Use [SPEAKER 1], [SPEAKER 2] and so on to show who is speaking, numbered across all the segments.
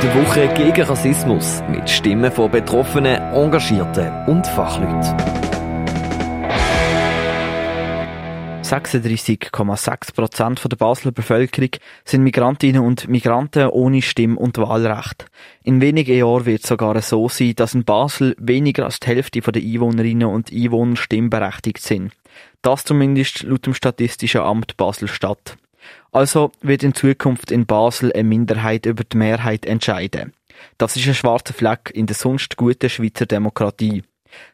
[SPEAKER 1] Die Woche gegen Rassismus mit Stimmen von Betroffenen, Engagierten und Fachleuten.
[SPEAKER 2] 36,6 Prozent der Basler Bevölkerung sind Migrantinnen und Migranten ohne Stimm- und Wahlrecht. In wenigen Jahren wird es sogar so sein, dass in Basel weniger als die Hälfte der Einwohnerinnen und Einwohner stimmberechtigt sind. Das zumindest laut dem Statistischen Amt Basel-Stadt. Also wird in Zukunft in Basel eine Minderheit über die Mehrheit entscheiden. Das ist ein schwarzer Fleck in der sonst guten Schweizer Demokratie.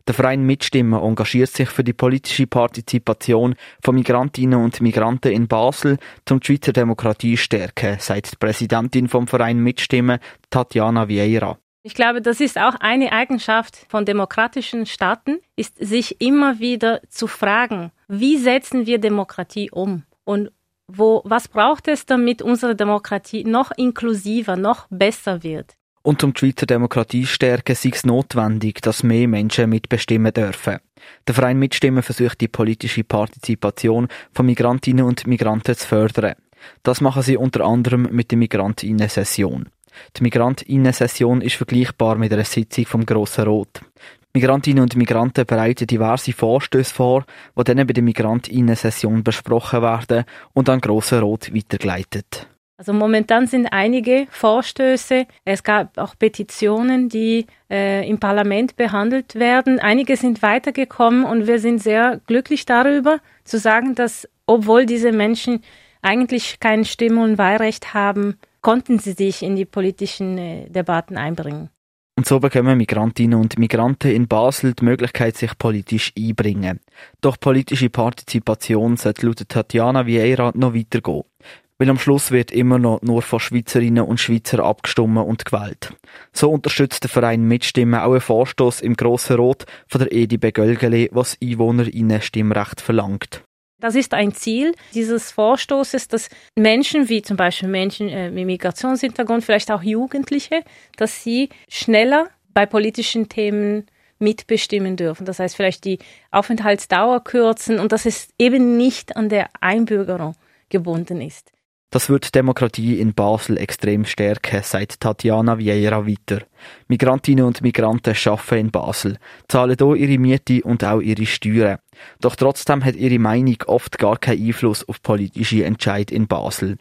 [SPEAKER 2] Der Verein Mitstimmen engagiert sich für die politische Partizipation von Migrantinnen und Migranten in Basel, um die Schweizer Demokratie stärken, sagt die Präsidentin vom Verein Mitstimmen, Tatjana Vieira.
[SPEAKER 3] Ich glaube, das ist auch eine Eigenschaft von demokratischen Staaten, ist sich immer wieder zu fragen, wie setzen wir Demokratie um? Und wo, was braucht es, damit unsere Demokratie noch inklusiver, noch besser wird?
[SPEAKER 2] Und um die Schweizer Demokratie zu stärken, ist es notwendig, dass mehr Menschen mitbestimmen dürfen. Der Verein Mitstimmen versucht die politische Partizipation von Migrantinnen und Migranten zu fördern. Das machen sie unter anderem mit der Migrantinnen-Session. Die Migrantinnen-Session ist vergleichbar mit einer Sitzung vom Grossen Rot. Migrantinnen und Migranten bereiten diverse Vorstöße vor, die dann bei der Migrantinnen-Session besprochen werden und an Grossen Rot weitergeleitet.
[SPEAKER 3] Also momentan sind einige Vorstöße, es gab auch Petitionen, die äh, im Parlament behandelt werden. Einige sind weitergekommen und wir sind sehr glücklich darüber zu sagen, dass obwohl diese Menschen eigentlich kein Stimm- und Wahlrecht haben, konnten sie sich in die politischen äh, Debatten einbringen.
[SPEAKER 2] Und so bekommen Migrantinnen und Migranten in Basel die Möglichkeit, sich politisch einbringen. Doch politische Partizipation sollte laut Tatjana Vieira noch weitergehen. Weil am Schluss wird immer noch nur von Schweizerinnen und Schweizern abgestimmt und gewählt. So unterstützt der Verein Mitstimmen auch einen Vorstoß im Grossen Rot von der Edi Begölgele, was EinwohnerInnen Stimmrecht verlangt.
[SPEAKER 3] Das ist ein Ziel dieses Vorstoßes, dass Menschen wie zum Beispiel Menschen äh, mit Migrationshintergrund, vielleicht auch Jugendliche, dass sie schneller bei politischen Themen mitbestimmen dürfen. Das heißt, vielleicht die Aufenthaltsdauer kürzen und dass es eben nicht an der Einbürgerung gebunden ist.
[SPEAKER 2] Das wird Demokratie in Basel extrem stärken, sagt Tatjana Vieira weiter. Migrantinnen und Migranten arbeiten in Basel, zahlen hier ihre Miete und auch ihre Steuern. Doch trotzdem hat ihre Meinung oft gar keinen Einfluss auf politische Entscheid in Basel.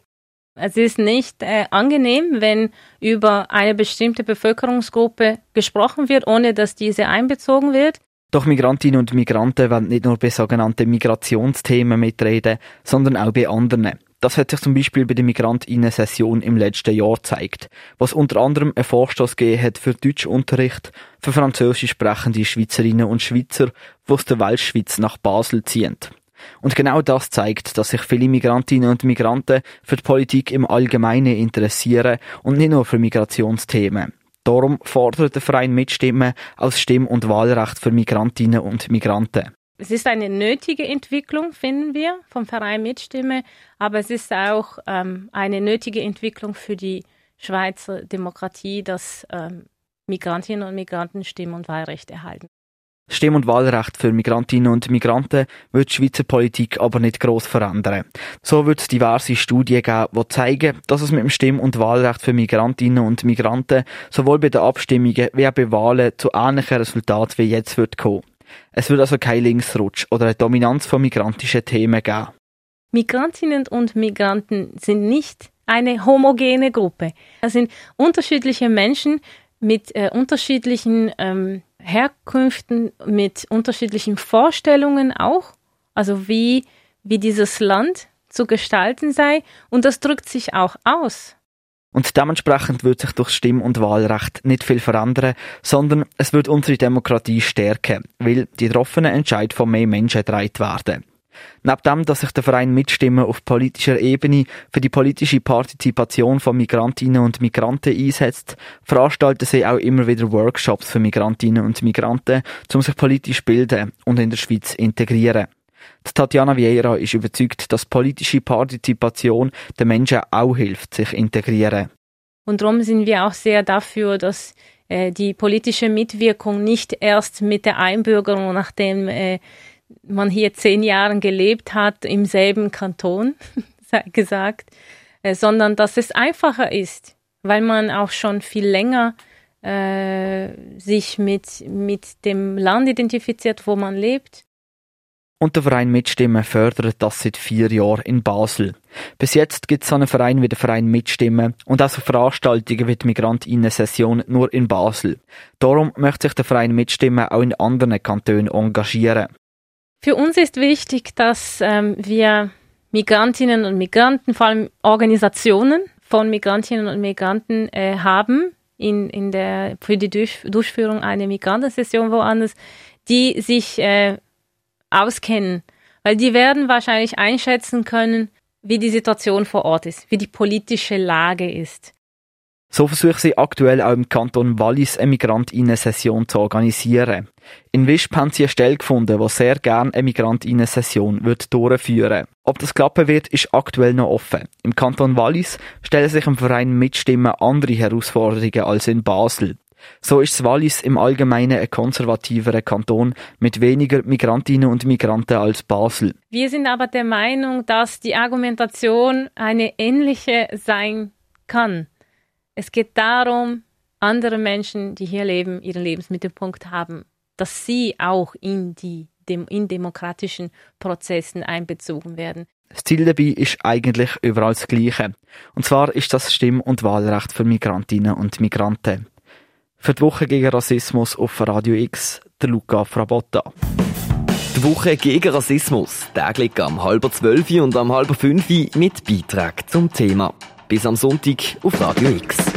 [SPEAKER 3] Es ist nicht äh, angenehm, wenn über eine bestimmte Bevölkerungsgruppe gesprochen wird, ohne dass diese einbezogen wird.
[SPEAKER 2] Doch Migrantinnen und Migranten wollen nicht nur bei sogenannten Migrationsthemen mitreden, sondern auch bei anderen. Das hat sich zum Beispiel bei der Migrantinnen-Session im letzten Jahr gezeigt, was unter anderem einen Vorstoß gegeben hat für Deutschunterricht für französisch sprechende Schweizerinnen und Schweizer, die aus der Weltschweiz nach Basel ziehen. Und genau das zeigt, dass sich viele Migrantinnen und Migranten für die Politik im Allgemeinen interessieren und nicht nur für Migrationsthemen. Darum fordert der Verein Mitstimmen als Stimm- und Wahlrecht für Migrantinnen und Migranten.
[SPEAKER 3] Es ist eine nötige Entwicklung, finden wir, vom Verein Mitstimme, aber es ist auch ähm, eine nötige Entwicklung für die Schweizer Demokratie, dass ähm, Migrantinnen und Migranten Stimm- und Wahlrecht erhalten.
[SPEAKER 2] Stimm- und Wahlrecht für Migrantinnen und Migranten wird die Schweizer Politik aber nicht gross verändern. So wird es diverse Studien geben, die zeigen, dass es mit dem Stimm- und Wahlrecht für Migrantinnen und Migranten sowohl bei den Abstimmungen wie auch bei Wahlen zu ähnlichen Resultaten wie jetzt wird kommen. Es wird also kein Linksrutsch oder eine Dominanz von migrantischen Themen geben.
[SPEAKER 3] Migrantinnen und Migranten sind nicht eine homogene Gruppe. Es sind unterschiedliche Menschen mit äh, unterschiedlichen ähm, Herkünften, mit unterschiedlichen Vorstellungen auch. Also wie, wie dieses Land zu gestalten sei. Und das drückt sich auch aus.
[SPEAKER 2] Und dementsprechend wird sich durch Stimm- und Wahlrecht nicht viel verändern, sondern es wird unsere Demokratie stärken, weil die getroffenen Entscheid von mehr Menschen getragen werden. Neben dem, dass sich der Verein Mitstimmen auf politischer Ebene für die politische Partizipation von Migrantinnen und Migranten einsetzt, veranstalten sie auch immer wieder Workshops für Migrantinnen und Migranten, um sich politisch bilden und in der Schweiz integrieren. Tatjana Vieira ist überzeugt, dass politische Partizipation den Menschen auch hilft, sich integrieren.
[SPEAKER 3] Und darum sind wir auch sehr dafür, dass äh, die politische Mitwirkung nicht erst mit der Einbürgerung, nachdem äh, man hier zehn Jahre gelebt hat, im selben Kanton, gesagt, äh, sondern dass es einfacher ist, weil man auch schon viel länger sich mit, mit dem Land identifiziert, wo man lebt.
[SPEAKER 2] Und der Verein Mitstimmen fördert das seit vier Jahren in Basel. Bis jetzt gibt es so einen Verein wie der Verein Mitstimmen und auch so Veranstaltungen wie die Migrantinnen-Session nur in Basel. Darum möchte sich der Verein Mitstimmen auch in anderen Kantonen engagieren.
[SPEAKER 3] Für uns ist wichtig, dass ähm, wir Migrantinnen und Migranten, vor allem Organisationen von Migrantinnen und Migranten äh, haben in, in der, für die Durch, Durchführung einer Migrantensession woanders, die sich äh, auskennen, weil die werden wahrscheinlich einschätzen können, wie die Situation vor Ort ist, wie die politische Lage ist.
[SPEAKER 2] So versucht sie aktuell auch im Kanton Wallis eine Migrantinnen-Session zu organisieren. In Wisp haben sie eine Stelle gefunden, die sehr gerne eine Migrantinnen-Session durchführen Ob das klappen wird, ist aktuell noch offen. Im Kanton Wallis stellen sich im Verein Mitstimmen andere Herausforderungen als in Basel. So ist Wallis im Allgemeinen ein konservativerer Kanton mit weniger Migrantinnen und Migranten als Basel.
[SPEAKER 3] Wir sind aber der Meinung, dass die Argumentation eine ähnliche sein kann. Es geht darum, andere Menschen, die hier leben, ihren Lebensmittelpunkt haben, dass sie auch in die in demokratischen Prozessen einbezogen werden.
[SPEAKER 2] Das Ziel dabei ist eigentlich überall das Gleiche. Und zwar ist das Stimm- und Wahlrecht für Migrantinnen und Migranten. Für die Woche gegen Rassismus auf Radio X, der Luca Frabotta.
[SPEAKER 1] Die Woche gegen Rassismus, täglich am halber zwölf und am halber fünf mit Beitrag zum Thema. Bis am Sonntag auf Radio X.